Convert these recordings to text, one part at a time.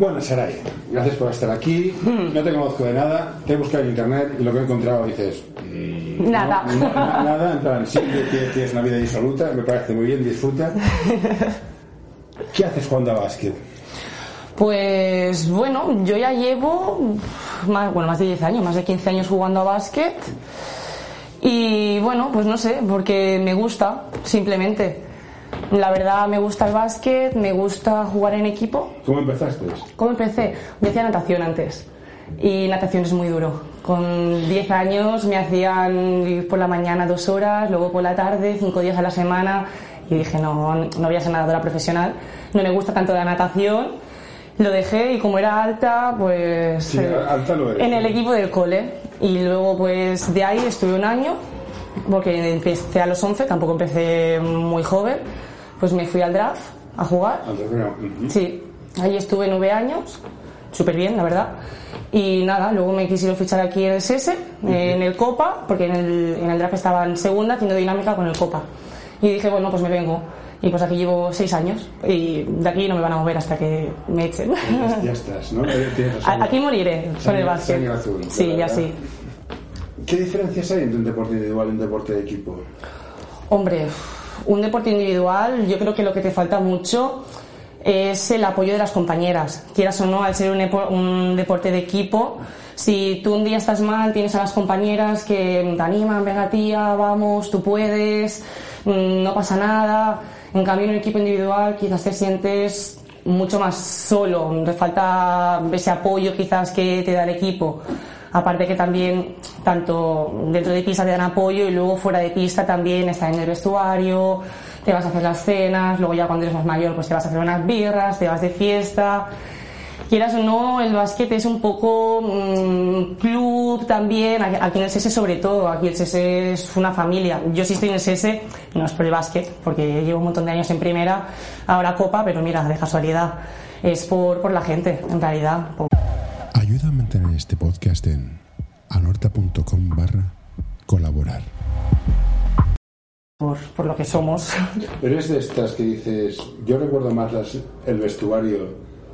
Bueno, Saray, gracias por estar aquí. No te conozco de nada, te he buscado en internet y lo que he encontrado dices. mm, Nada. no, no, na- nada, en plan, sí, tienes, una vida disoluta, me parece muy bien, disfruta. ¿Qué haces jugando a básquet? Pues bueno, yo ya llevo más, bueno, más de 10 años, más de 15 años jugando a básquet. Y bueno, pues no sé, porque me gusta, simplemente. La verdad me gusta el básquet, me gusta jugar en equipo. ¿Cómo empezaste? ¿Cómo empecé? Yo hacía natación antes. Y natación es muy duro. Con 10 años me hacían ir por la mañana dos horas, luego por la tarde, cinco días a la semana. Y dije, no, no voy a ser nadadora profesional. No me gusta tanto la natación. Lo dejé y como era alta, pues... Sí, eh, alta lo eres. En el equipo del cole. Y luego pues de ahí estuve un año, porque empecé a los 11, tampoco empecé muy joven. Pues me fui al draft a jugar. Sí, ahí estuve nueve años, súper bien, la verdad. Y nada, luego me quisieron fichar aquí en el SESE, en el Copa, porque en el, en el draft estaba en segunda, haciendo dinámica con el Copa. Y dije, bueno, pues me vengo. Y pues aquí llevo seis años. Y de aquí no me van a mover hasta que me echen. Ya, estás, ¿no? Aquí moriré con el básquet. azul, Sí, ya sí. ¿Qué diferencias hay entre un deporte individual y un deporte de equipo? Hombre, un deporte individual, yo creo que lo que te falta mucho es el apoyo de las compañeras. Quieras o no, al ser un, un deporte de equipo, si tú un día estás mal, tienes a las compañeras que te animan, venga tía, vamos, tú puedes, mm, no pasa nada. En cambio, en un equipo individual quizás te sientes mucho más solo, te falta ese apoyo quizás que te da el equipo. Aparte que también, tanto dentro de pista te dan apoyo y luego fuera de pista también estás en el vestuario, te vas a hacer las cenas, luego ya cuando eres más mayor pues te vas a hacer unas birras, te vas de fiesta. Quieras o no, el básquet es un poco mm, club también, aquí en el SESE sobre todo, aquí el SESE es una familia. Yo sí estoy en el SESE, no es por el básquet, porque llevo un montón de años en primera, ahora copa, pero mira, de casualidad, es por, por la gente, en realidad. Ayuda a mantener este podcast en anorta.com barra colaborar. por, por lo que somos. ¿Eres de estas que dices, yo recuerdo más las- el vestuario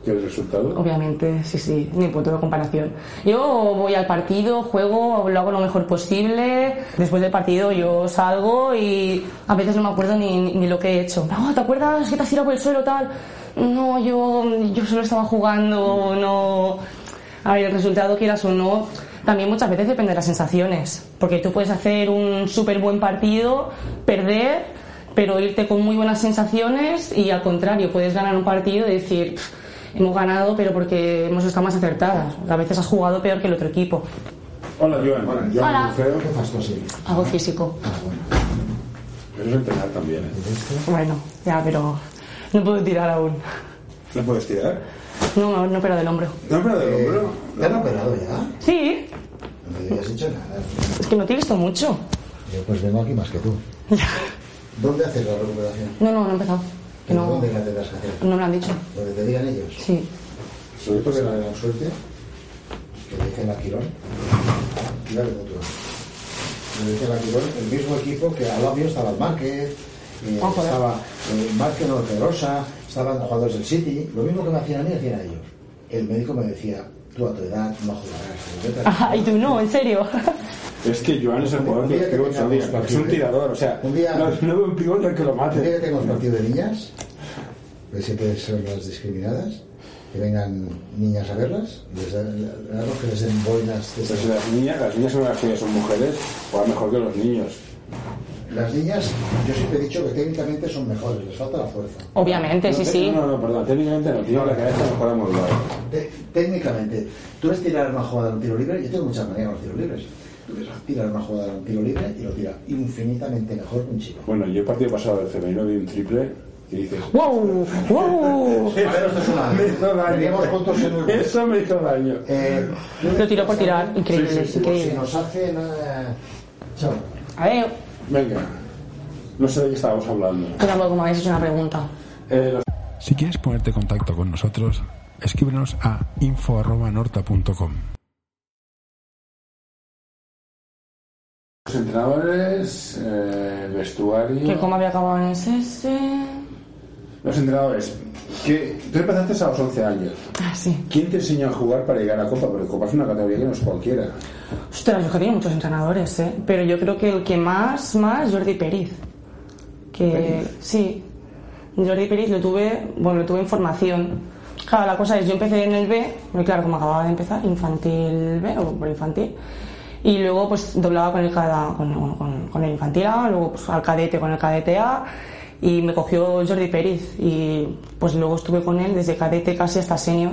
que el resultado? Obviamente, sí, sí, ni punto de comparación. Yo voy al partido, juego, lo hago lo mejor posible. Después del partido yo salgo y a veces no me acuerdo ni, ni- ni lo que he hecho. No, ¿te acuerdas que te has tirado por el suelo tal? No, yo, yo solo estaba jugando, no. A ver, el resultado, quieras o no, también muchas veces depende de las sensaciones. Porque tú puedes hacer un súper buen partido, perder, pero irte con muy buenas sensaciones y al contrario, puedes ganar un partido y decir, "Pff, hemos ganado, pero porque hemos estado más acertadas. A veces has jugado peor que el otro equipo. Hola, Joan. Hola, Joan Hola. Buceo. ¿Qué fas así? Hago físico. Eso es entrenar también, ¿eh? Bueno, ya, pero no puedo tirar aún. ¿No puedes tirar? No, no, no, pero del hombro. No, pero del hombro. ¿Te han operado ya? Sí, No me habías dicho nada. es que no te he visto mucho. Yo pues vengo aquí más que tú. ¿Dónde haces la recuperación? No, no, no he empezado. Que no, ¿Dónde la tendrás que hacer? no me lo han dicho. ¿Donde te digan ellos? Sí. Sobre todo que no tengan suerte, que le dicen a Quirón. Claro, otro. Le dicen a Quirón, el mismo equipo que al lado mío estaba el Márquez, eh, joder. estaba el Márquez no Pedrosa, estaban jugadores del City. Lo mismo que me hacían a mí, hacían a ellos. El médico me decía, tú a tu edad no jugarás. a- Ah, y tú no, en serio. Es que Joan es el jugador Un de pivots. Es un ¿eh? tirador, o sea, Un día- no, no veo un pivote al que lo El día que mate. tengamos partido de niñas, que siempre son las discriminadas, que vengan niñas a verlas, les da- damos que les den boinas de Pues las niñas, las niñas son las que son mujeres, juegan mejor que los niños. Las niñas, yo siempre he dicho que técnicamente son mejores, les falta la fuerza. Obviamente, sí, No, sí. No, no, perdón, técnicamente no, tiene la cabeza mejor amoldada. Te- técnicamente, tú ves tirar una jugada en un tiro libre, yo tengo muchas maneras con los tiros libres. Tú ves tirar una jugada en un tiro libre y lo tira infinitamente mejor que un chico. Bueno, yo el partido pasado del femenino vi un triple y dices... ¡Wow! ¡Wow! A ver, esto es una... Me hizo daño. En el... Eso me hizo daño. Eh, Lo tiró por tirar, increíble, Sí, sí, sí, increíble. Si nos hacen... eh, Chao. A ver, Venga. No sé de qué estábamos hablando. Yo tampoco me habéis hecho una pregunta. Eh, los Si quieres ponerte en contacto con nosotros, escríbenos a info.norta.com. entrenadores, eh, vestuario. Que cómo había acabado en ese... Los entrenadores. Que, tú empezaste a los 11 años. Ah, sí. ¿Quién te enseñó a jugar para llegar a Copa? Porque Copa es una categoría que no es cualquiera. Ostras, yo muchos entrenadores, ¿eh? Pero yo creo que el que más, más, Jordi Periz. Que Periz. sí, Jordi Periz lo tuve, bueno, lo tuve en formación. Claro, la cosa es, yo empecé en el B, porque claro, como acababa de empezar, infantil B o por infantil, y luego pues doblaba con el, con- con el infantil A, luego pues al cadete con el cadete A, y me cogió Jordi Periz, y pues luego estuve con él desde cadete casi hasta senior.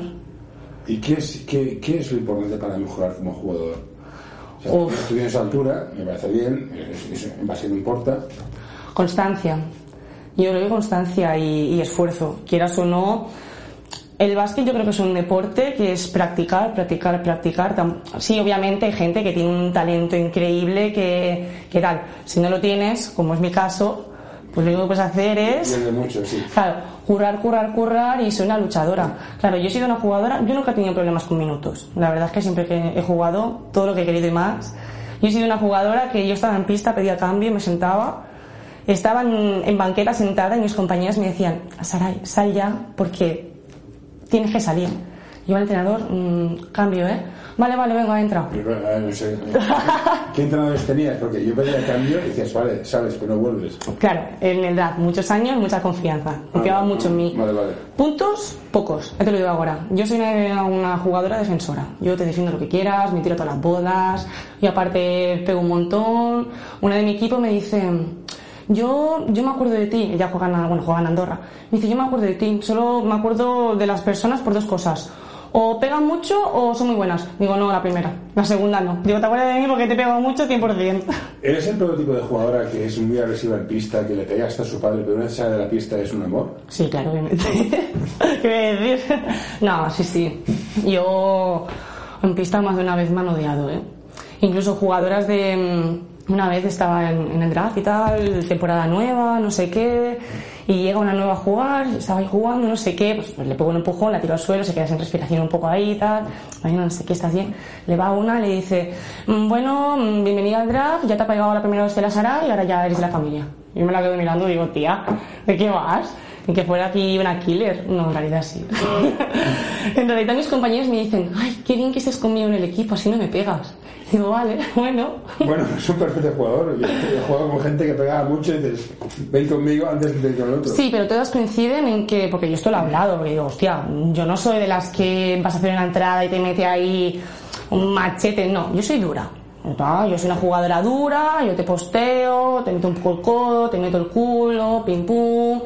¿Y qué es, qué, qué es lo importante para mejorar como jugador? O sea, tienes altura, me parece bien, es- es- en base no importa. Constancia. Yo creo que constancia y, y esfuerzo. Quieras o no, el básquet yo creo que es un deporte que es practicar, practicar, practicar. Sí, obviamente hay gente que tiene un talento increíble que, que tal. Si no lo tienes, como es mi caso, pues lo único que puedes hacer es... Mucho, sí. Claro, currar, currar, currar y soy una luchadora. Claro, yo he sido una jugadora, yo nunca he tenido problemas con minutos. La verdad es que siempre que he jugado, todo lo que he querido y más. Yo he sido una jugadora que yo estaba en pista, pedía cambio, me sentaba, estaba en, en banqueta sentada y mis compañeras me decían, Saray, sal ya porque tienes que salir. Yo al entrenador, "Mm, cambio, ¿eh? Vale, vale, venga, entra. ¿Qué entrenadores tenías? Porque yo pedía cambio y decías, vale, sabes, pero no vuelves. Claro, en edad, muchos años, mucha confianza. Confiaba Ah, mucho en mí. Vale, vale. Puntos, pocos. Ya te lo digo ahora. Yo soy una, una jugadora defensora. Yo te defiendo lo que quieras, me tiro todas las bodas. Y aparte pego un montón. Una de mi equipo me dice, yo, yo me acuerdo de ti. Ella juega en, bueno, juega en Andorra. Me dice, yo me acuerdo de ti. Solo me acuerdo de las personas por dos cosas. O pegan mucho o son muy buenas. Digo, no, la primera. La segunda no. Digo, te acuerdas de mí porque te pego mucho 100%. ¿Eres el prototipo de jugadora que es muy agresiva en pista, que le pega hasta a su padre, pero una vez sale de la pista es un amor? Sí, claro, obviamente. ¿Qué voy a decir? No, sí, sí. Yo en pista más de una vez me han odiado, ¿eh? Incluso jugadoras de... Una vez estaba en, el draft y tal, temporada nueva, no sé qué, y llega una nueva a jugar, estaba ahí jugando, no sé qué, pues, le pego un empujón, la tiro al suelo, se queda sin respiración un poco ahí y tal, no sé qué, estás bien. Le va una, le dice, "Mm, bueno, mm, bienvenida al draft, ya te ha pegado la primera vez de la Sara y ahora ya eres de la familia. Yo me la quedo mirando y digo, tía, ¿de qué vas? Ni que fuera aquí una killer. No, en realidad sí. en realidad mis compañeros me dicen, ay, qué bien que estés conmigo en el equipo, así no me pegas. Digo, vale, bueno. Bueno, es un perfecto jugador. Yo he jugado con gente que pegaba mucho y dices, ven conmigo antes de ir con el otro. Sí, pero todas coinciden en que, porque yo esto lo he hablado, porque digo, hostia, yo no soy de las que vas a hacer una entrada y te mete ahí un machete, no, yo soy dura. Ah, Yo soy una jugadora dura, yo te posteo, te meto un poco el codo, te meto el culo, pim pum,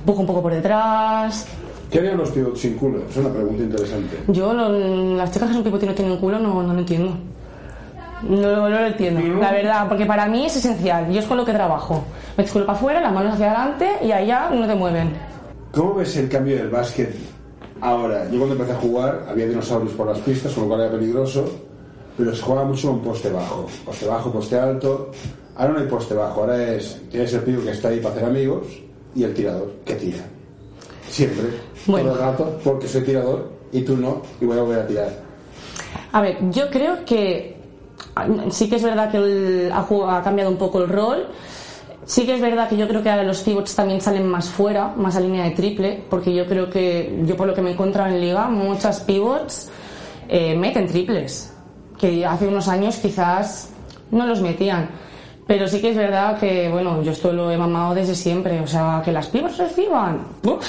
empujo un poco por detrás. ¿Qué harían los pivots sin culo? Es una pregunta interesante. Yo, lo- las chicas que son pivote y no tienen culo, no, no lo entiendo. No, no lo entiendo, la verdad, porque para mí es esencial. Yo es con lo que trabajo. Metes culo para afuera, las manos hacia adelante y allá no te mueven. ¿Cómo ves el cambio del básquet ahora? Yo cuando empecé a jugar había dinosaurios por las pistas, con lo cual era peligroso, pero se juega mucho con poste bajo. Poste bajo, poste alto. Ahora no hay poste bajo, ahora es tienes el pivo que está ahí para hacer amigos y el tirador que tira. Siempre, Bueno. todo el rato, porque soy tirador y tú no, y voy a volver a tirar. A ver, yo creo que sí que es verdad que el- ha, jug- ha cambiado un poco el rol. Sí que es verdad que yo creo que ahora los pivots también salen más fuera, más a línea de triple, porque yo creo que, yo por lo que me he encontrado en liga, muchas pivots eh, meten triples, que hace unos años quizás no los metían. Pero sí que es verdad que, bueno, yo esto lo he mamado desde siempre, o sea, que las pivots reciban, uf,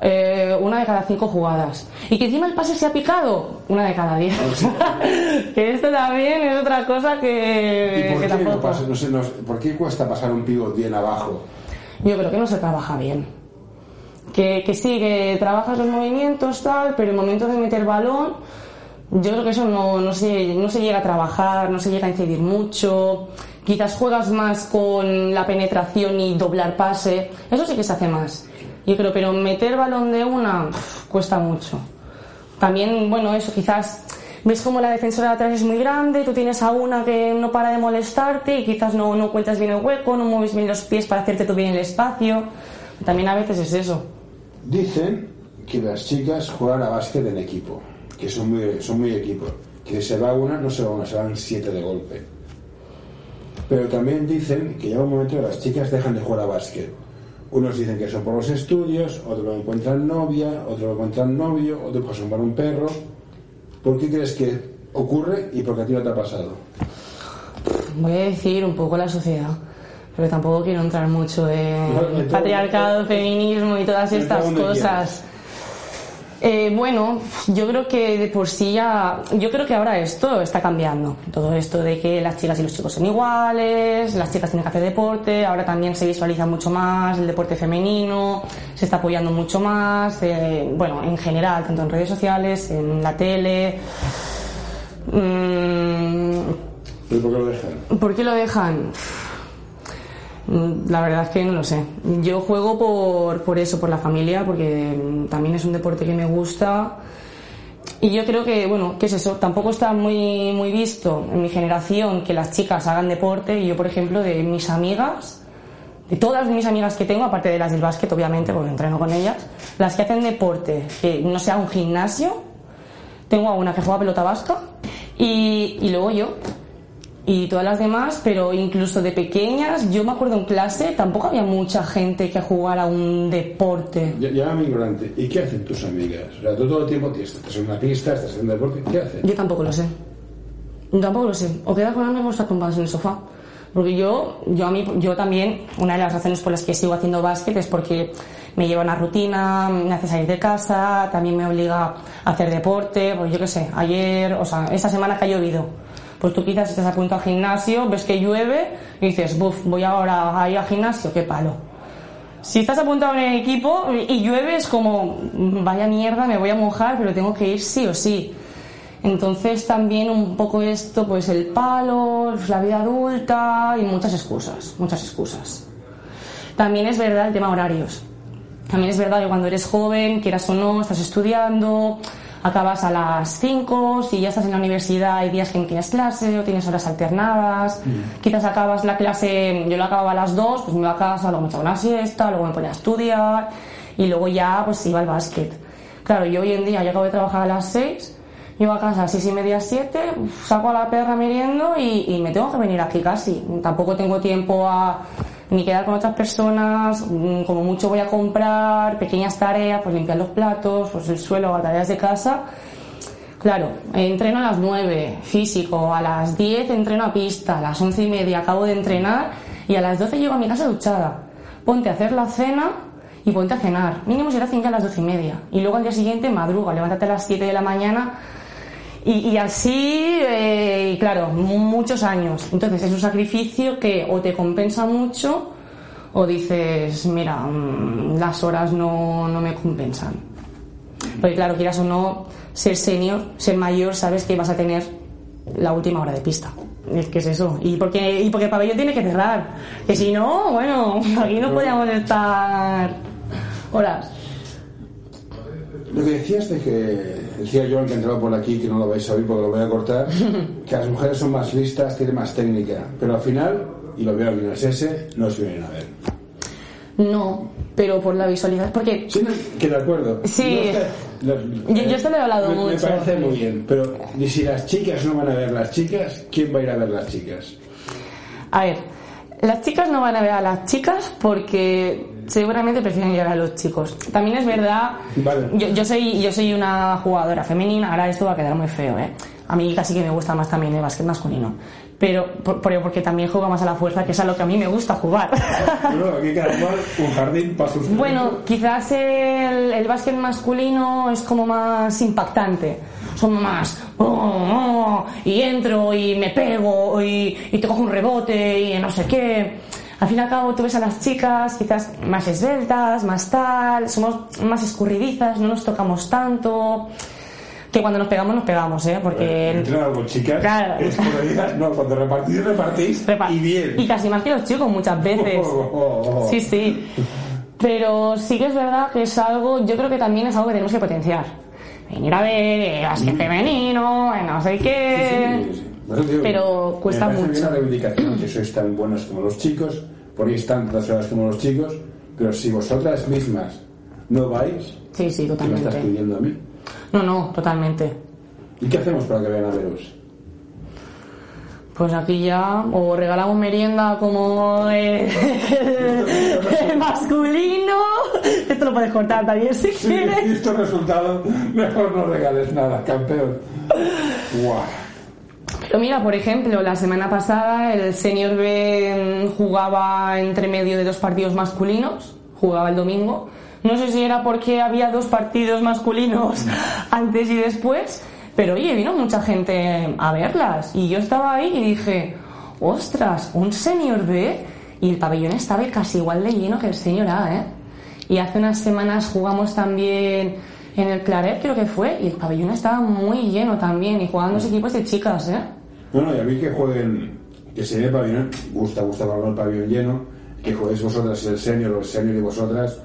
eh, una de cada cinco jugadas. Y que encima el pase se ha picado, una de cada diez. que esto también es otra cosa que, ¿Y por que qué, no pasa- no sé, no sé, ¿por qué cuesta pasar un pivot bien abajo? Yo creo que no se trabaja bien. Que, que sí, que trabajas los movimientos, tal, pero el momento de meter balón, yo creo que eso no, no, se, no se llega a trabajar, no se llega a incidir mucho. Quizás juegas más con la penetración y doblar pase. Eso sí que se hace más. Yo creo, pero meter balón de una cuesta mucho. También, bueno, eso quizás ves como la defensora de atrás es muy grande, tú tienes a una que no para de molestarte y quizás no, no cuentas bien el hueco, no mueves bien los pies para hacerte tú bien el espacio. También a veces es eso. Dicen que las chicas juegan a básquet en equipo, que son muy, son muy equipo. Que se va una, no se va una, se van siete de golpe. Pero también dicen que llega un momento que las chicas dejan de jugar a básquet. Unos dicen que son por los estudios, otros lo encuentran novia, otros lo encuentran novio, otros pasan por un perro. ¿Por qué crees que ocurre y por qué a ti no te ha pasado? Voy a decir un poco la sociedad, pero tampoco quiero entrar mucho en No, patriarcado, feminismo y todas estas cosas. Eh, bueno, yo creo que de por sí ya, yo creo que ahora esto está cambiando. Todo esto de que las chicas y los chicos son iguales, las chicas tienen que hacer deporte, ahora también se visualiza mucho más el deporte femenino, se está apoyando mucho más, eh, bueno, en general, tanto en redes sociales, en la tele. Mm, ¿Pero por qué lo dejan? ¿Por qué lo dejan? Mm, La verdad es que no lo sé. Yo juego por, por eso, por la familia, porque mm, también es un deporte que me gusta. Y yo creo que, bueno, ¿qué es eso? Tampoco está muy, muy visto en mi generación que las chicas hagan deporte. Y yo, por ejemplo, de mis amigas, de todas mis amigas que tengo, aparte de las del básquet, obviamente, porque entreno con ellas, las que hacen deporte, que no sea un gimnasio, tengo a una que juega pelota vasca y, y luego yo. Y todas las demás, pero incluso de pequeñas, yo me acuerdo en clase, tampoco había mucha gente que jugara un deporte. Llámame ignorante. ¿Y qué hacen tus amigas? O sea, tú todo el tiempo estás en una pista, estás haciendo deporte. ¿Qué hacen? Yo tampoco lo sé. Tampoco lo sé. O quedar con amigos o estar tumbados en el sofá. Porque yo, yo a mí, yo también, una de las razones por las que sigo haciendo básquet es porque me lleva una rutina, me hace salir de casa, también me obliga a hacer deporte, pues yo qué sé, ayer, o sea, esta semana que ha llovido. Pues tú quizás estás a punto al gimnasio, ves que llueve y dices, buf, voy ahora a ir al gimnasio, qué palo. Si estás apuntado en el equipo y llueve es como, vaya mierda, me voy a mojar, pero tengo que ir sí o sí. Entonces también un poco esto, pues el palo, la vida adulta y muchas excusas, muchas excusas. También es verdad el tema horarios. También es verdad que cuando eres joven, quieras o no, estás estudiando, acabas a las 5, si ya estás en la universidad hay días que no tienes clase o tienes horas alternadas, quizás acabas la clase, yo la acababa a las 2, pues me iba a casa, luego me echaba una siesta, luego me ponía a estudiar y luego ya pues iba al básquet. Claro, yo hoy en día ya acabo de trabajar a las 6, llego a casa a las 6 y media, 7, saco a la perra meriendo y, y me tengo que venir aquí casi. Tampoco tengo tiempo a ni quedar con otras personas, mm, como mucho voy a comprar, pequeñas tareas, pues limpiar los platos, pues el suelo, tareas de casa. Claro, entreno a las 9, físico, a las 10 entreno a pista, a las 11 y media acabo de entrenar y a las 12 llego a mi casa duchada. Ponte a hacer la cena y ponte a cenar. Mínimo será 5 a las 12 y media. Y luego al día siguiente madruga, levántate a las 7 de la mañana y, así, eh, claro, mu- muchos años. Entonces es un sacrificio que o te compensa mucho o dices, mira, mm, las horas no, no me compensan. Porque claro, quieras o no, ser senior, ser mayor, sabes que vas a tener la última hora de pista. Es es eso. Y porque, y porque el pabellón tiene que cerrar. Que si no, bueno, aquí no podíamos estar horas. Lo que decías de que, decía yo que entraba por aquí, que no lo vais a oír porque lo voy a cortar, que las mujeres son más listas, tienen más técnica, pero al final, y lo veo en el SS, no os vienen a ver. No, pero por la visualidad. Porque Sí, que de acuerdo. Sí. No sé, los- Yo- yo esto lo he hablado me, Me mucho. parece muy bien, pero y si las chicas no van a ver las chicas, ¿quién va a ir a ver las chicas? A ver, las chicas no van a ver a las chicas porque seguramente prefieren llegar a los chicos. También es verdad, Vale. yo, yo soy yo soy una jugadora femenina, ahora esto va a quedar muy feo, ¿eh? A mí casi que me gusta más también el básquet masculino. Pero por- por- porque también juego más a la fuerza, que es a lo que a mí me gusta jugar. Bueno, aquí cada cual un jardín para sus Bueno, quizás el, el básquet masculino es como más impactante. Son más, "Oh, oh", y entro y me pego y, y te cojo un rebote y no sé qué. Al fin y al cabo tú ves a las chicas quizás más esbeltas, más tal, somos más escurridizas, no nos tocamos tanto. Que cuando nos pegamos, nos pegamos, ¿eh? Porque... Con chicas. Claro. Es como digas, no, cuando repartís, repartís. Y bien. Y casi más que los chicos muchas veces. Oh, oh, oh. Sí, sí. Pero sí que es verdad que es algo, yo creo que también es algo que tenemos que potenciar. venir a ver eh, básquet femenino, eh, no sé qué. Sí, sí, sí. Pero cuesta parece bien mucho. la reivindicación que sois tan buenos como los chicos, ponéis tantas horas como los chicos, pero si vosotras mismas no vais, Sí, sí, ¿qué me estás totalmente. pidiendo a mí? No, no, totalmente. ¿Y qué hacemos para que vean a veros? Pues aquí ya o regalamos merienda como el, el masculino. Esto lo puedes cortar también si quieres. visto el resultado, mejor no regales nada, campeón. Guau. Pero mira, por ejemplo, la semana pasada el Senior B mm, jugaba entre medio de dos partidos masculinos, jugaba el domingo. No sé si era porque había dos partidos masculinos antes y después, pero oye, vino mucha gente a verlas. Y yo estaba ahí y dije, ostras, un Senior B y el pabellón estaba casi igual de lleno que el Senior A, ¿eh? Y hace unas semanas jugamos también en el Claret, creo que fue, y el pabellón estaba muy lleno también, y jugaban dos equipos de chicas, ¿eh? No, no, y a mí que jueguen, que se llene el pabellón, gusta, gusta el pabellón lleno, que juguéis vosotras el senior o el senior y vosotras,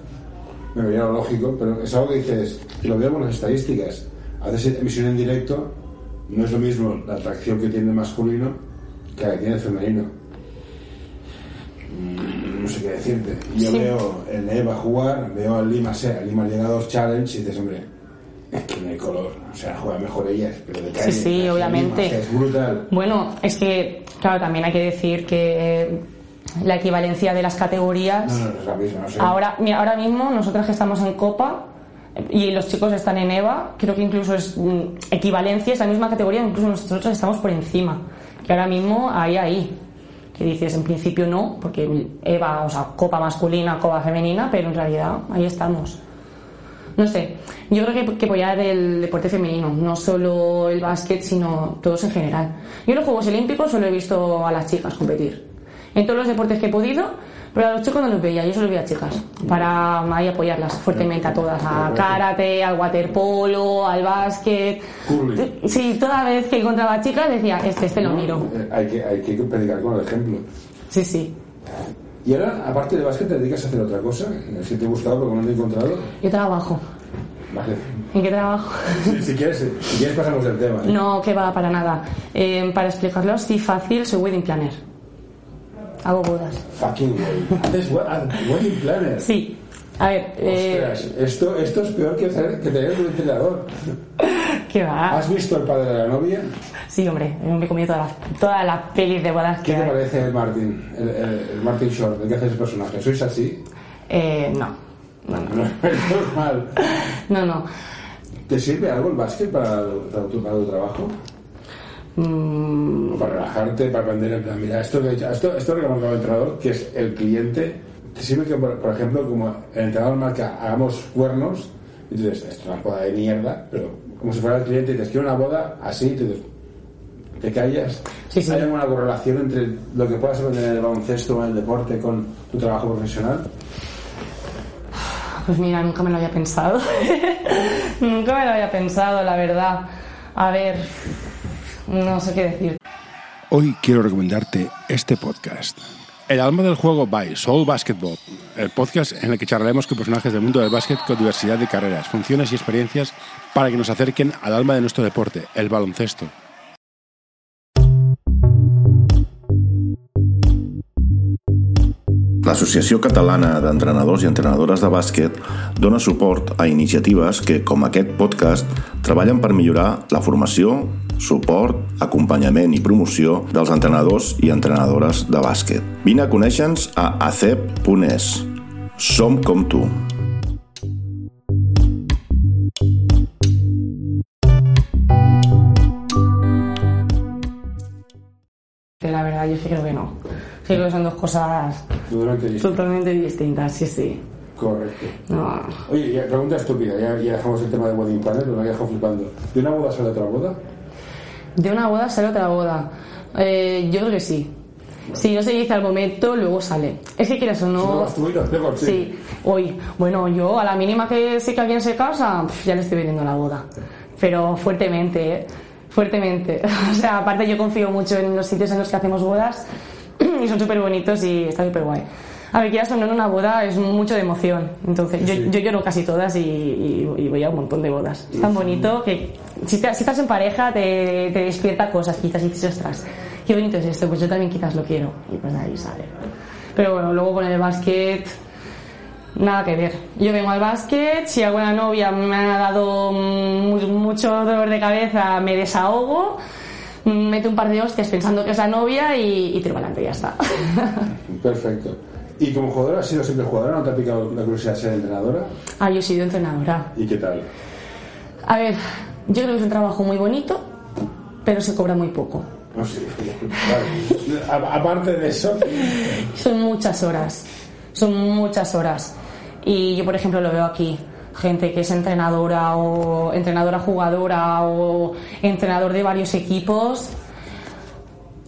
me vería lo lógico, pero es algo que dices, y lo veo con las estadísticas. Haces emisión en directo, no es lo mismo la atracción que tiene el masculino que la que tiene el femenino. Mm, No sé qué decirte. Yo Sí. veo el EVA jugar, veo al Lima, sé, al Lima 2 Challenge y dices, hombre, es que no hay color. O sea, juega mejor ellas, pero de calle. sí, sea, obviamente. Es brutal. Bueno, es que, claro, también hay que decir que eh, la equivalencia de las categorías. No, no, es la misma, no sé. Ahora, mira, ahora mismo, nosotras que estamos en Copa eh, y los chicos están en EVA, creo que incluso es mm, equivalencia, es la misma categoría, incluso nosotros estamos por encima. Que ahora mismo hay ahí. Que dices, en principio no, porque EVA, o sea, Copa masculina, Copa femenina, pero en realidad ahí estamos. No sé, yo creo que, que apoyar el deporte femenino, no solo el básquet, sino todos en general. Yo en los Juegos Olímpicos solo he visto a las chicas competir. En todos los deportes que he podido, pero a los chicos no los veía, yo solo veía a chicas. Para ahí apoyarlas fuertemente a todas, a karate, al waterpolo, al básquet. Curling. Sí, toda vez que encontraba chicas decía, este, este lo miro. Eh, Hay que, hay que predicar con el ejemplo. Sí, sí. Y ahora, aparte de básquet, te dedicas a hacer otra cosa. Si te he buscado, porque no te he encontrado. Yo trabajo. Vale. ¿En qué trabajo? Si, si quieres, si quieres pasamos el tema. ¿eh? No, que va para nada. Eh, para explicarlo así fácil, soy wedding planner. Hago bodas. Fucking way. Haces we- ah, wedding planner. Sí. A ver, eh, esto, esto es peor que, hacer, que tener un entrenador. ¿Qué va? ¿Has visto el padre de la novia? Sí, hombre, me he comido todas las todas las pelis de bodas ¿Qué que te hay. parece el Martin? El, el- el Martin Short, el que hace ese personaje. ¿Sois así? Eh, no. No, no. Normal. No, no. ¿Te sirve algo el básquet para, para, tu, para tu trabajo? Mm, para relajarte, para aprender en plan, mira, esto, que- esto, esto que hemos dado al entrenador, que es el cliente, te sirve que, por, por ejemplo, como el entrenador marca, hagamos cuernos, y tú dices, esto es una boda de mierda, pero como si fuera el cliente y dices, quiero una boda así, y tú dices, te callas. Sí, sí. ¿Hay alguna correlación entre lo que puedas aprender en el baloncesto o en el deporte con tu trabajo profesional? pues mira, nunca me lo había pensado. nunca me lo había pensado, la verdad. A ver, no sé qué decir. Hoy quiero recomendarte este podcast. El alma del juego by Soul Basketball, el podcast en el que charlaremos con personajes del mundo del básquet con diversidad de carreras, funciones y experiencias para que nos acerquen al alma de nuestro deporte, el baloncesto. L'Associació Catalana d'Entrenadors i Entrenadores de Bàsquet dona suport a iniciatives que, com aquest podcast, treballen per millorar la formació, suport, acompanyament i promoció dels entrenadors i entrenadores de bàsquet. Vine a conèixer-nos a acep.es. Som com tu. La verdad, yo sí creo que no. Sí creo que son dos cosas Totalmente distintas, sí, sí. Correcto. No. Oye, ya, pregunta estúpida, ya, ya dejamos el tema de wedding planner, pero me ha dejado flipando. ¿De una boda sale otra boda? De una boda sale otra boda. Eh, yo creo que sí. Si no se dice al momento, luego sale. Es que quieras o Si no no. vas tú sí. Sí, hoy. Bueno, yo a la mínima que sé que alguien se casa, ya le estoy vendiendo la boda. Pero fuertemente, ¿eh? Fuertemente. O sea, aparte yo confío mucho en los sitios en los que hacemos bodas y son súper bonitos y está súper guay. A ver, quieras o no en una boda es mucho de emoción. Entonces, yo, Sí. yo lloro casi todas y, y- y voy a un montón de bodas. Es tan bonito que si, te- si estás en pareja te, te despierta cosas, quizás y dices, ostras, qué bonito es esto, pues yo también quizás lo quiero. Y pues ahí sale. Pero bueno, luego con el básquet, nada que ver. Yo vengo al básquet, si alguna novia me ha dado mu- mucho dolor de cabeza, me desahogo, meto un par de hostias pensando que es la novia y, y para adelante y ya está. Perfecto. ¿Y como jugadora has sido siempre jugadora? ¿No te ha picado la curiosidad de ser entrenadora? ah, yo he sido entrenadora. ¿Y qué tal? A ver, yo creo que es un trabajo muy bonito, pero se cobra muy poco. No. Vale. A- Aparte de eso, Son muchas horas, son muchas horas. Y yo, por ejemplo, lo veo aquí. Gente que es entrenadora o entrenadora jugadora o entrenador de varios equipos.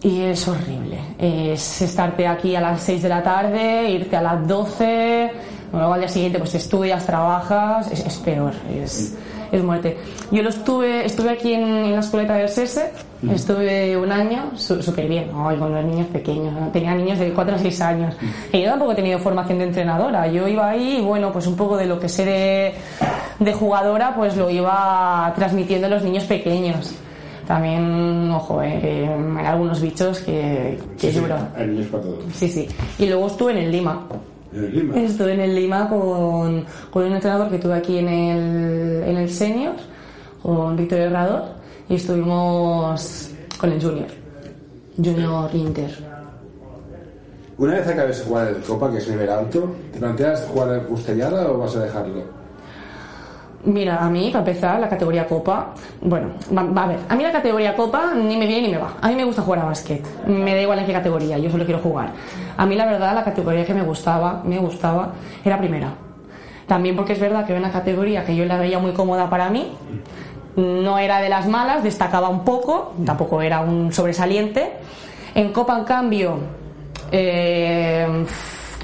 Y es horrible. Es estarte aquí a las 6 de la tarde, irte a las 12, luego al día siguiente pues estudias, trabajas, es, es peor, es, es muerte. Yo lo estuve, estuve aquí en, en la escueleta del SESE, estuve un año, súper bien, ay, con los niños pequeños, tenía niños de 4 a 6 años. Y yo tampoco he tenido formación de entrenadora, yo iba ahí y bueno, pues un poco de lo que sé de, de jugadora, pues lo iba transmitiendo a los niños pequeños. También, ojo, eh, que hay algunos bichos que, que Sí, duro. Sí, sí. Y luego estuve en el Lima. En el Lima. Estuve en el Lima con, con un entrenador que tuve aquí en el, en el Senior, con Víctor Herrador, y estuvimos con el Junior. Junior Inter. Una vez acabes de jugar el Copa, que es nivel alto, ¿te planteas jugar en Pustellada o vas a dejarlo? Mira, a mí, para empezar, la categoría Copa, bueno, va, a ver, a mí la categoría Copa ni me viene ni me va. A mí me gusta jugar a básquet, me da igual en qué categoría, yo solo quiero jugar. A mí, la verdad, la categoría que me gustaba, me gustaba, era primera. También porque es verdad que era una categoría que yo la veía muy cómoda para mí, no era de las malas, destacaba un poco, tampoco era un sobresaliente. En Copa, en cambio, eh,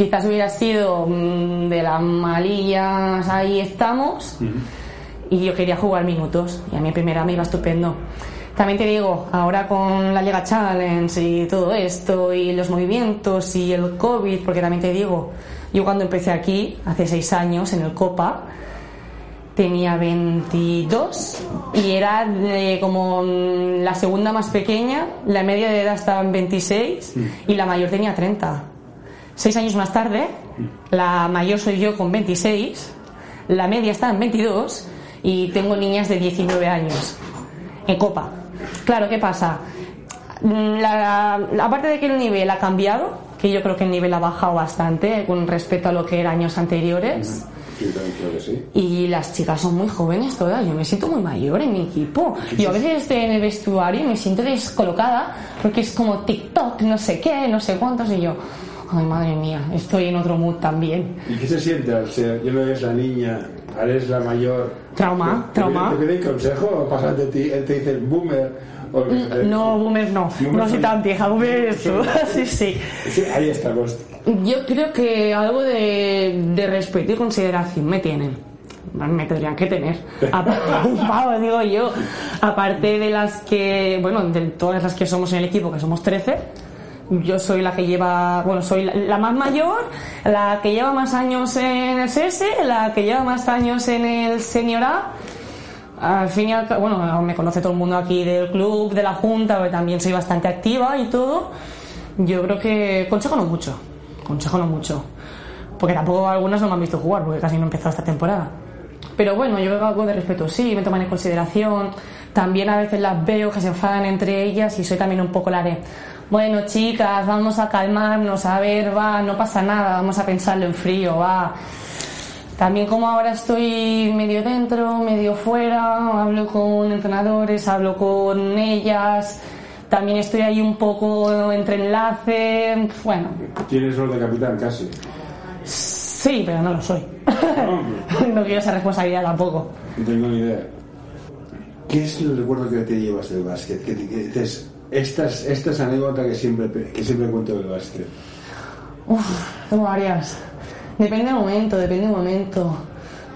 quizás hubiera sido mm, de las malillas, ahí estamos, y yo quería jugar minutos, y a mi primera me iba estupendo. También te digo, ahora con la Liga Challenge y todo esto, y los movimientos y el COVID, porque también te digo, yo cuando empecé aquí, hace seis años, en el Copa, tenía 22 y era como mm, la segunda más pequeña, la media de edad estaba en 26 y la mayor tenía 30. Seis años más tarde, la mayor soy yo con 26, la media está en 22 y tengo niñas de 19 años en copa. Claro, ¿qué pasa? Mm, La, la- aparte de que el nivel ha cambiado, que yo creo que el nivel ha bajado bastante con respecto a lo que era años anteriores. Sí, yo también creo que sí. Y las chicas son muy jóvenes todas, yo me siento muy mayor en mi equipo. Yo a veces estoy en el vestuario y me siento descolocada porque es como TikTok, no sé qué, no sé cuántos, y yo, ay madre mía, estoy en otro mood también. ¿Y qué se siente al ser, yo no eres la niña, eres la mayor? Trauma, ¿Te, trauma. ¿Te piden consejo o de ti, él te dice boomer? O que sea? No, boomer no, Boomer no soy tan vieja, boomer eres tú, sí, sí. Sí, ahí estamos. Yo creo que algo de, de respeto y consideración me tienen. Me tendrían que tener. Aparte, digo yo. Aparte de las que, bueno, de todas las que somos en el equipo, que somos 13, yo soy la que lleva, bueno, soy la, más mayor, la que lleva más años en el CS, la que lleva más años en el Senior A. Al fin y al cabo, bueno, me conoce todo el mundo aquí del club, de la junta, también soy bastante activa y todo. Yo creo que consejo no mucho, consejo no mucho, porque tampoco algunas no me han visto jugar, porque casi no he empezado esta temporada. Pero bueno, yo creo que algo de respeto sí, me toman en consideración. También a veces las veo que se enfadan entre ellas y soy también un poco la de, bueno chicas, vamos a calmarnos, a ver, va, no pasa nada, vamos a pensarlo en frío, va. También como ahora estoy medio dentro, medio fuera, hablo con entrenadores, hablo con ellas, también estoy ahí un poco entre enlace, bueno, Tienes rol de capitán casi. sí, pero no lo soy. No, no quiero esa responsabilidad tampoco. no tengo ni idea. ¿Qué es el recuerdo que te llevas del básquet? Te- es, esta es anécdota que siempre, que siempre cuento del básquet. Uf, tengo varias. Depende del momento, depende del momento.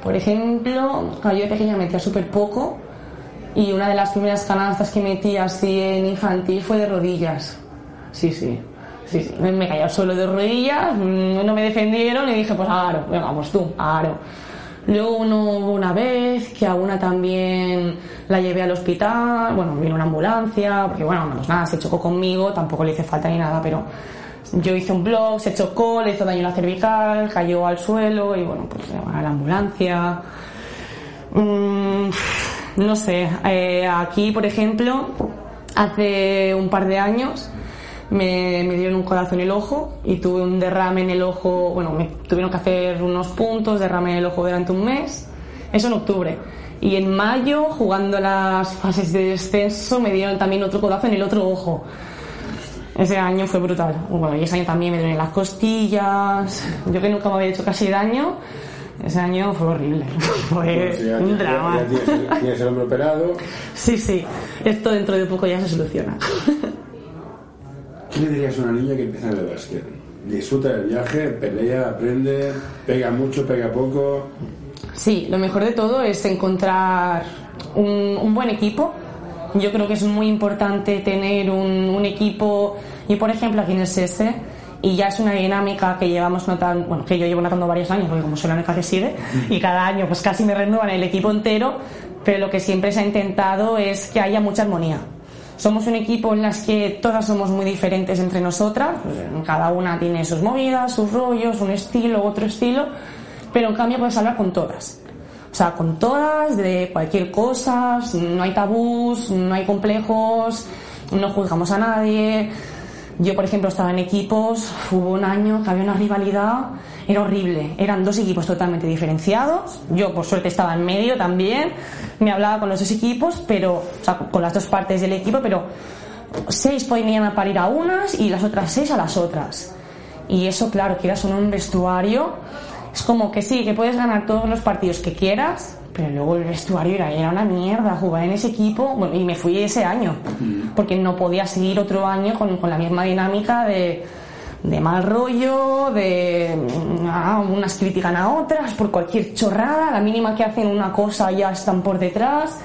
Por ejemplo, cuando yo de pequeña metía súper poco y una de las primeras canastas que metí así en infantil fue de rodillas. Sí, sí. Sí, me, me caí al suelo de rodillas, mm, no me defendieron y dije, pues aro, venga, pues tú, aro. Luego uno, una vez que a una también la llevé al hospital, bueno, vino una ambulancia, porque bueno, pues nada, se chocó conmigo, tampoco le hice falta ni nada, pero yo hice un blog, se chocó, le hizo daño en la cervical, cayó al suelo y bueno, pues a la ambulancia. Mm, no sé, eh, aquí por ejemplo, hace un par de años me, me dieron un codazo en el ojo y tuve un derrame en el ojo, bueno, me tuvieron que hacer unos puntos, derrame en el ojo durante un mes, eso en octubre. Y en mayo, jugando las fases de descenso, me dieron también otro codazo en el otro ojo. Ese año fue brutal. Bueno, y ese año también me duelen las costillas. Yo que nunca me había hecho casi daño, ese año fue horrible. Fue ya- un ya- drama. ya tienes, tienes el hombro operado. Sí, sí. Esto dentro de poco ya se soluciona. ¿Qué le dirías a una niña que empieza en el básquet? Disfruta del viaje, pelea, aprende, pega mucho, pega poco. Sí, lo mejor de todo es encontrar un, un buen equipo. Yo creo que es muy importante tener un, un equipo. Yo, por ejemplo, aquí en el CS, y ya es una dinámica que llevamos notando, bueno, que yo llevo notando varios años, porque como soy la única que sigue, y cada año pues casi me renuevan el equipo entero, pero lo que siempre se ha intentado es que haya mucha armonía. Somos un equipo en las que todas somos muy diferentes entre nosotras, pues, cada una tiene sus movidas, sus rollos, un estilo, otro estilo, pero en cambio puedes hablar con todas. O sea, con todas, de cualquier cosa, no hay tabús, no hay complejos, no juzgamos a nadie. Yo, por ejemplo, estaba en equipos, hubo un año que había una rivalidad, era horrible. Eran dos equipos totalmente diferenciados. Yo, por suerte, estaba en medio también. Me hablaba con los dos equipos, pero, o sea, con las dos partes del equipo, pero seis ponían a parir a unas y las otras seis a las otras. Y eso, claro, quieras o no en un vestuario, es como que sí, que puedes ganar todos los partidos que quieras, pero luego el vestuario era, era una mierda jugar en ese equipo. Bueno, y me fui ese año, porque no podía seguir otro año con, con la misma dinámica de, de mal rollo, de ah, unas critican a otras por cualquier chorrada, la mínima que hacen una cosa ya están por detrás.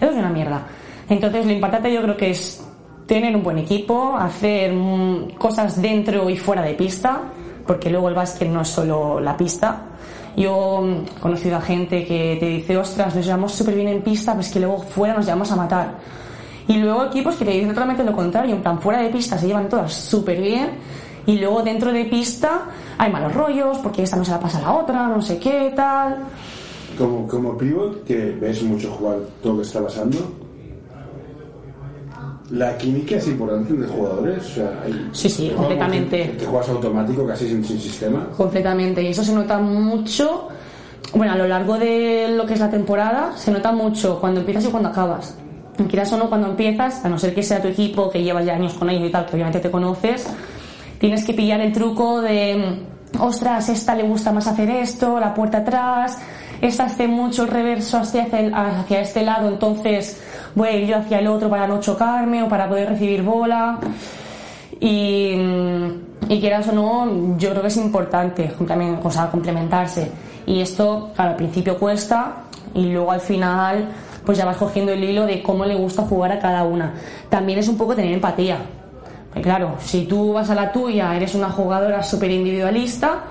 Eso es una mierda. Entonces, lo importante yo creo que es tener un buen equipo, hacer mm, cosas dentro y fuera de pista, porque luego el básquet no es solo la pista. Yo mm, he conocido a gente que te dice, ostras, nos llevamos súper bien en pista, pues que luego fuera nos llevamos a matar. Y luego equipos que te dicen totalmente lo contrario, en plan, fuera de pista se llevan todas súper bien, y luego dentro de pista hay malos rollos, porque esta no se la pasa a la otra, no sé qué, tal. Como, como pivot, que ves mucho jugar todo lo que está pasando, la química es importante entre jugadores. O sea, hay- Sí, sí, completamente. Que, que juegas automático, casi sin, sin sistema. Completamente, y eso se nota mucho, bueno, a lo largo de lo que es la temporada, se nota mucho cuando empiezas y cuando acabas. Quieras o no, cuando empiezas, a no ser que sea tu equipo, que llevas ya años con ellos y tal, que obviamente te conoces, tienes que pillar el truco de, ostras, esta le gusta más hacer esto, la puerta atrás, esta hace mucho el reverso hacia, hacia este lado, entonces voy a ir yo hacia el otro para no chocarme o para poder recibir bola. Y, y quieras o no, yo creo que es importante complemen- o sea, complementarse. Y esto, claro, al principio cuesta y luego al final pues ya vas cogiendo el hilo de cómo le gusta jugar a cada una. También es un poco tener empatía. Claro, si tú vas a la tuya, eres una jugadora súper individualista,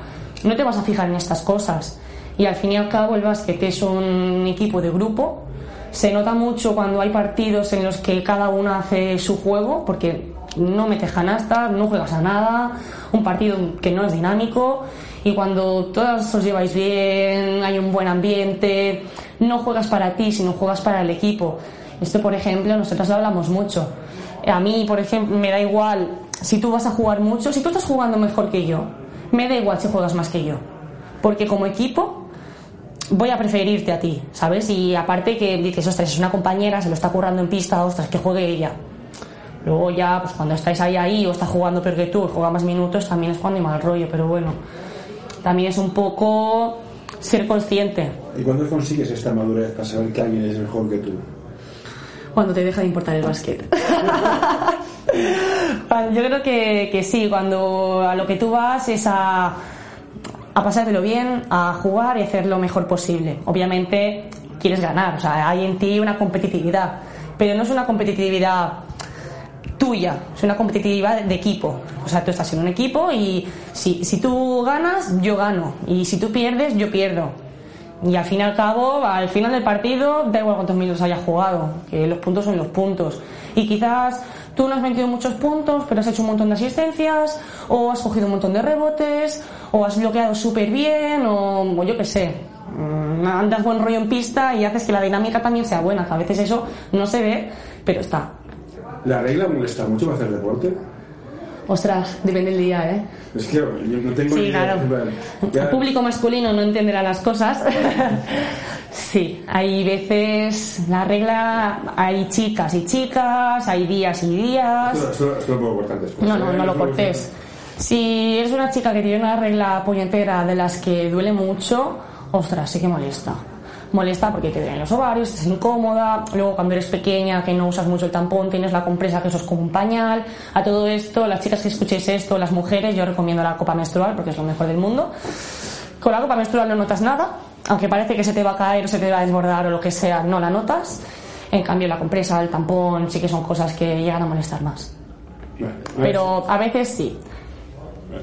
no te vas a fijar en estas cosas. Y al fin y al cabo el básquet es un equipo de grupo. Se nota mucho cuando hay partidos en los que cada una hace su juego, porque no metes canastas, no juegas a nada, un partido que no es dinámico. Y cuando todos os lleváis bien, hay un buen ambiente, no juegas para ti, sino juegas para el equipo. Esto, por ejemplo, nosotros lo hablamos mucho. A mí, por ejemplo, me da igual si tú vas a jugar mucho, si tú estás jugando mejor que yo, me da igual si juegas más que yo. Porque como equipo voy a preferirte a ti, ¿sabes? Y aparte que dices, ostras, es una compañera, se lo está currando en pista, ostras, que juegue ella. Luego ya, pues cuando estáis ahí ahí o está jugando peor que tú, o juega más minutos, también es cuando hay mal rollo, pero bueno, también es un poco ser consciente ¿Y cuándo consigues esta madurez para saber que alguien es mejor que tú? Cuando te deja de importar el básquet. Yo creo que, que sí, cuando a lo que tú vas es a, a pasártelo bien, a jugar y hacer lo mejor posible. Obviamente quieres ganar, o sea, hay en ti una competitividad, pero no es una competitividad tuya, es una competitividad de equipo. O sea, tú estás en un equipo y si, si tú ganas, yo gano. Y si tú pierdes, yo pierdo. Y al fin y al cabo, al final del partido, da igual cuántos minutos hayas jugado, que los puntos son los puntos. Y quizás tú no has metido muchos puntos, pero has hecho un montón de asistencias, o has cogido un montón de rebotes, o has bloqueado súper bien, o, o yo qué sé. Mm, Andas buen rollo en pista y haces que la dinámica también sea buena, que a veces eso no se ve, pero está. ¿La regla molesta mucho para hacer deporte? Ostras, depende del día, ¿eh? Es que yo no tengo ni idea. claro. Vale. El público masculino no entenderá las cosas. sí, hay veces la regla, hay chicas y chicas, hay días y días. Esto, esto- esto lo puedo cortar después. No, no, ¿eh? no lo cortes. Si eres una chica que tiene una regla puñetera de las que duele mucho, ostras, sí que molesta. Molesta porque te duelen los ovarios, estás incómoda, luego cuando eres pequeña, que no usas mucho el tampón, tienes la compresa que eso es como un pañal. A todo esto, las chicas que escuchéis esto, las mujeres, yo recomiendo la copa menstrual porque es lo mejor del mundo. Con la copa menstrual no notas nada, aunque parece que se te va a caer o se te va a desbordar o lo que sea, no la notas. En cambio, la compresa, el tampón, sí que son cosas que llegan a molestar más. Vale, a Pero a veces sí.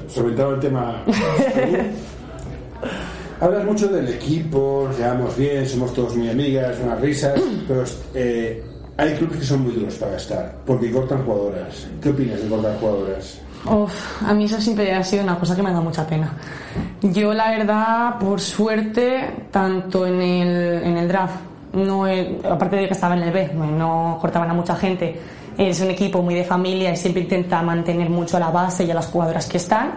solventado el tema. Hablas mucho del equipo, nos llevamos bien, somos todos muy amigas, unas risas, pero eh, hay clubes que son muy duros para gastar, porque cortan jugadoras. ¿Qué opinas de cortar jugadoras? Uf, a mí eso siempre ha sido una cosa que me da mucha pena. Yo, la verdad, por suerte, tanto en el, en el draft, no he- aparte de que estaba en el B, no cortaban a mucha gente, es un equipo muy de familia y siempre intenta mantener mucho a la base y a las jugadoras que están.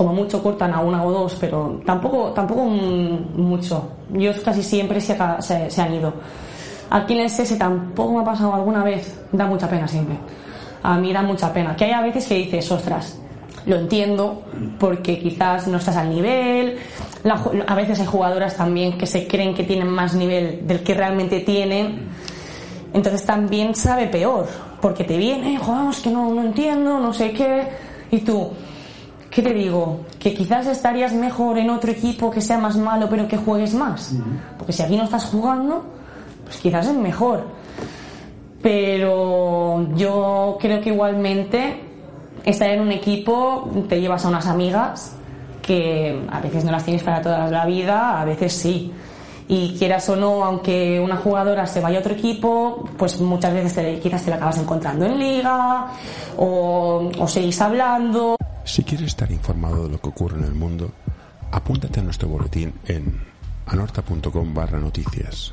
Como mucho cortan a una o dos, pero tampoco, tampoco mucho. Yo casi siempre se, han ido. Aquí en el SS tampoco me ha pasado alguna vez, da mucha pena siempre. A mí da mucha pena. Que hay a veces que dices, ostras, lo entiendo, porque quizás no estás al nivel. A veces hay jugadoras también que se creen que tienen más nivel del que realmente tienen. Entonces también sabe peor, porque te viene, jugamos que no, no entiendo, no sé qué. Y tú, ¿qué te digo? Que quizás estarías mejor en otro equipo que sea más malo, pero que juegues más. Porque si aquí no estás jugando, pues quizás es mejor. Pero yo creo que igualmente estar en un equipo te llevas a unas amigas que a veces no las tienes para toda la vida, a veces sí. Y quieras o no, aunque una jugadora se vaya a otro equipo, pues muchas veces te- quizás te la acabas encontrando en liga o, o seguís hablando. Si quieres estar informado de lo que ocurre en el mundo, apúntate a nuestro boletín en anorta.com barra noticias.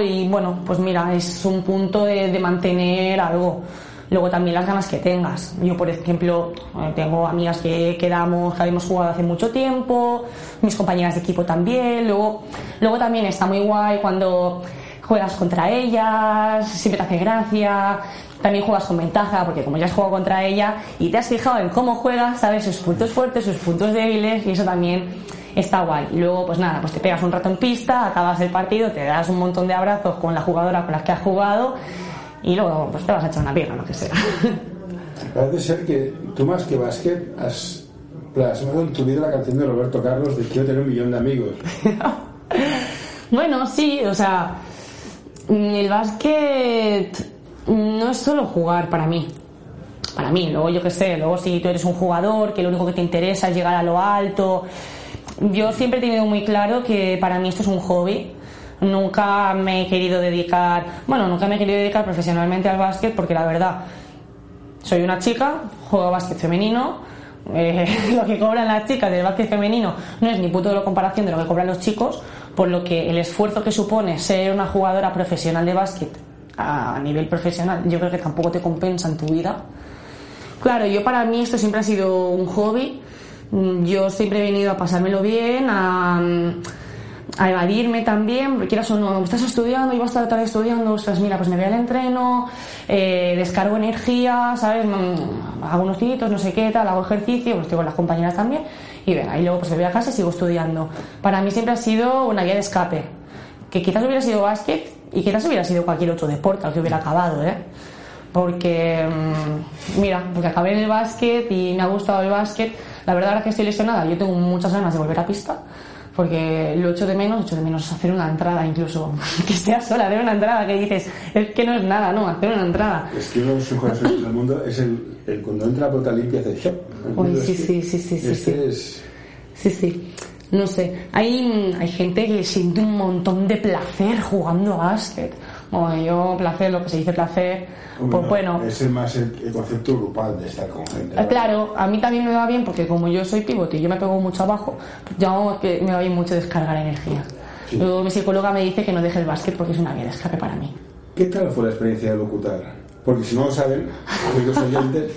y bueno, pues mira, es un punto de, de mantener algo. Luego también las ganas que tengas. Yo, por ejemplo, eh, tengo amigas que quedamos, que habíamos jugado hace mucho tiempo, mis compañeras de equipo también. Luego, luego también está muy guay cuando juegas contra ellas, siempre te hace gracia. También juegas con ventaja, porque como ya has jugado contra ella y te has fijado en cómo juegas, sabes sus puntos fuertes, sus puntos débiles, y eso también está guay. Y luego, pues nada, pues te pegas un rato en pista, acabas el partido, te das un montón de abrazos con la jugadora con la que has jugado y luego pues te vas a echar una birra, lo que sea. Parece ser que tú más que básquet has plasmado en tu vida la canción de Roberto Carlos de Quiero tener un millón de amigos. bueno, sí, o sea, el básquet no es solo jugar para mí. Para mí, luego yo qué sé, luego si tú eres un jugador que lo único que te interesa es llegar a lo alto. Yo siempre he tenido muy claro que para mí esto es un hobby. Nunca me he querido dedicar, bueno, nunca me he querido dedicar profesionalmente al básquet porque la verdad, soy una chica, juego básquet femenino, eh, lo que cobran las chicas del básquet femenino no es ni puto de comparación de lo que cobran los chicos, por lo que el esfuerzo que supone ser una jugadora profesional de básquet a nivel profesional, yo creo que tampoco te compensa en tu vida. Claro, yo para mí esto siempre ha sido un hobby. Mm, Yo siempre he venido a pasármelo bien, a, a evadirme también, porque quieras o no, estás estudiando, y vas a estar estudiando, ostras, mira, pues me voy al entreno, eh, descargo energía, ¿sabes? Mm, Hago unos tiritos, no sé qué tal, hago ejercicio, pues estoy con las compañeras también, y venga, y luego pues me voy a casa y sigo estudiando. Para mí siempre ha sido una vía de escape, que quizás hubiera sido básquet y quizás hubiera sido cualquier otro deporte al que hubiera acabado, ¿eh? Porque, mm, mira, porque acabé en el básquet y me ha gustado el básquet. La verdad, ahora que estoy lesionada, yo tengo muchas ganas de volver a pista, porque lo echo de menos, echo de menos hacer una entrada incluso, que esté sola, hacer una entrada, que dices, es que no es nada, no, hacer una entrada. Es que uno de los mejores del mundo es el, el cuando entra a puerta limpia hace shop. Uy, sí, sí, sí, sí, sí, Este sí. es... Sí, sí. No sé, hay, hay gente que siente un montón de placer jugando a básquet. Bueno, yo placer, lo que se dice placer, pues bueno, Es el más el, el concepto grupal de estar con gente. Claro, a mí también me va bien porque como yo soy pivote y yo me pego mucho abajo, yo que me va bien mucho descargar energía. Luego mi psicóloga me dice que no deje el básquet porque es una vía de escape para mí. ¿Qué tal fue la experiencia de locutar? Porque si no lo saben, amigos oyentes,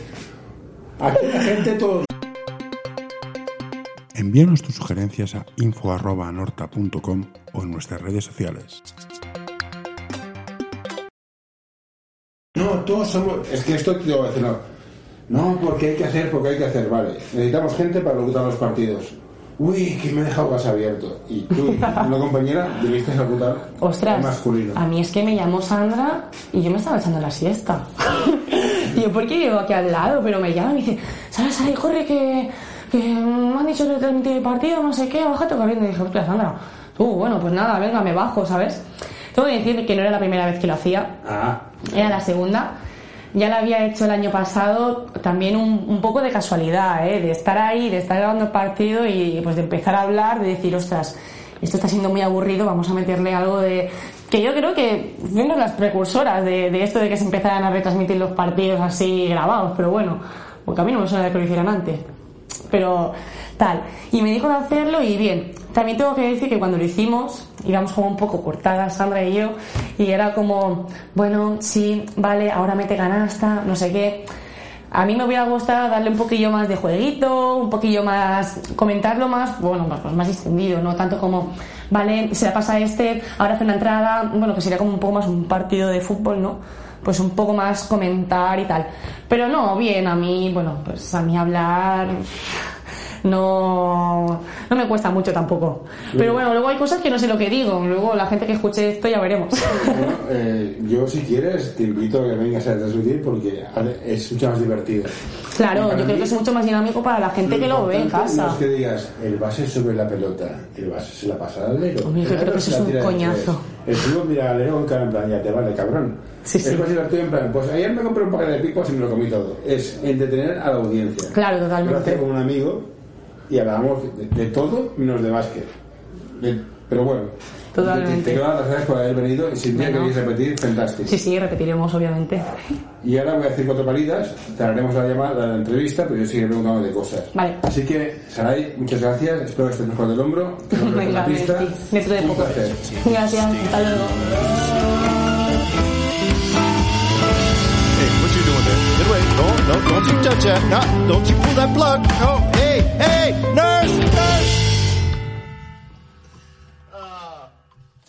aquí la gente todo Envíanos tus sugerencias a info.anorta.com o en nuestras redes sociales. No, todos somos. Es que esto te lo voy a decir, no. No, porque hay que hacer, porque hay que hacer, vale. Necesitamos gente para locutar los partidos. Uy, que me he dejado gas abierto. Y tú, una compañera, debiste locutar Ostras, masculino. a mí es que me llamó Sandra y yo me estaba echando la siesta. y yo, ¿por qué llevo aquí al lado? Pero me llama y me dice, Sara, Sara, corre que, que me han dicho que transmitir el partido, no sé qué, bájate corriendo. Y dije, hostia, Sandra, tú, bueno, pues nada, venga, me bajo, ¿sabes? Tengo que decir que no era la primera vez que lo hacía, Ah, era la segunda. Ya la había hecho el año pasado, también un, un poco de casualidad, ¿eh? de estar ahí, de estar grabando el partido y pues de empezar a hablar, de decir, ostras, esto está siendo muy aburrido, vamos a meterle algo de... Que yo creo que fuimos las precursoras de, de esto de que se empezaran a retransmitir los partidos así grabados, pero bueno, porque a mí no me suena de que lo hicieran antes. Pero tal. Y me dijo de hacerlo y bien. También tengo que decir que cuando lo hicimos íbamos como un poco cortadas, Sandra y yo, y era como, bueno, sí, vale, ahora mete canasta, no sé qué. A mí me hubiera gustado darle un poquillo más de jueguito, un poquillo más, comentarlo más, bueno, pues, más distendido, no tanto como, vale, se la pasa a este, ahora hace una entrada, bueno, que sería como un poco más un partido de fútbol, ¿no? Pues un poco más comentar y tal. Pero no, bien, a mí, bueno, pues a mí hablar no, no me cuesta mucho tampoco. Pero bueno, luego hay cosas que no sé lo que digo. Luego la gente que escuche esto ya veremos. bueno, eh, yo si quieres te invito a que vengas a transmitir porque es mucho más divertido. Claro, yo creo mí, que es mucho más dinámico para la gente que lo ve en casa. No es que digas, el base sobre la pelota, el base se la pasa al alero. Hombre, yo creo que eso es un coñazo. El fútbol mira alero con cara en plan, ya te vale, cabrón. Sí, es sí. más divertido en plan, pues ayer me compré un paquete de picos y me lo comí todo. Es entretener a la audiencia. Claro, totalmente. Lo hacía con un amigo y hablábamos de, de todo menos de básquet. De- pero bueno. Totalmente. Te, te quiero dar las gracias por haber venido y si un día Bueno. queréis repetir, fantástico. Sí, sí, repetiremos, obviamente. Y ahora voy a decir cuatro palidas, te haremos la llamada, la entrevista, pero yo sigue preguntando de cosas. Vale. Así que, Saray, muchas gracias, espero que estés mejor del hombro. Venga, la pista. Messi, dentro de Un poco. placer. Gracias, hasta luego. Hey, what you doing there? Get away. No, no, don't you touch that. No, don't you pull that plug. No, hey, hey,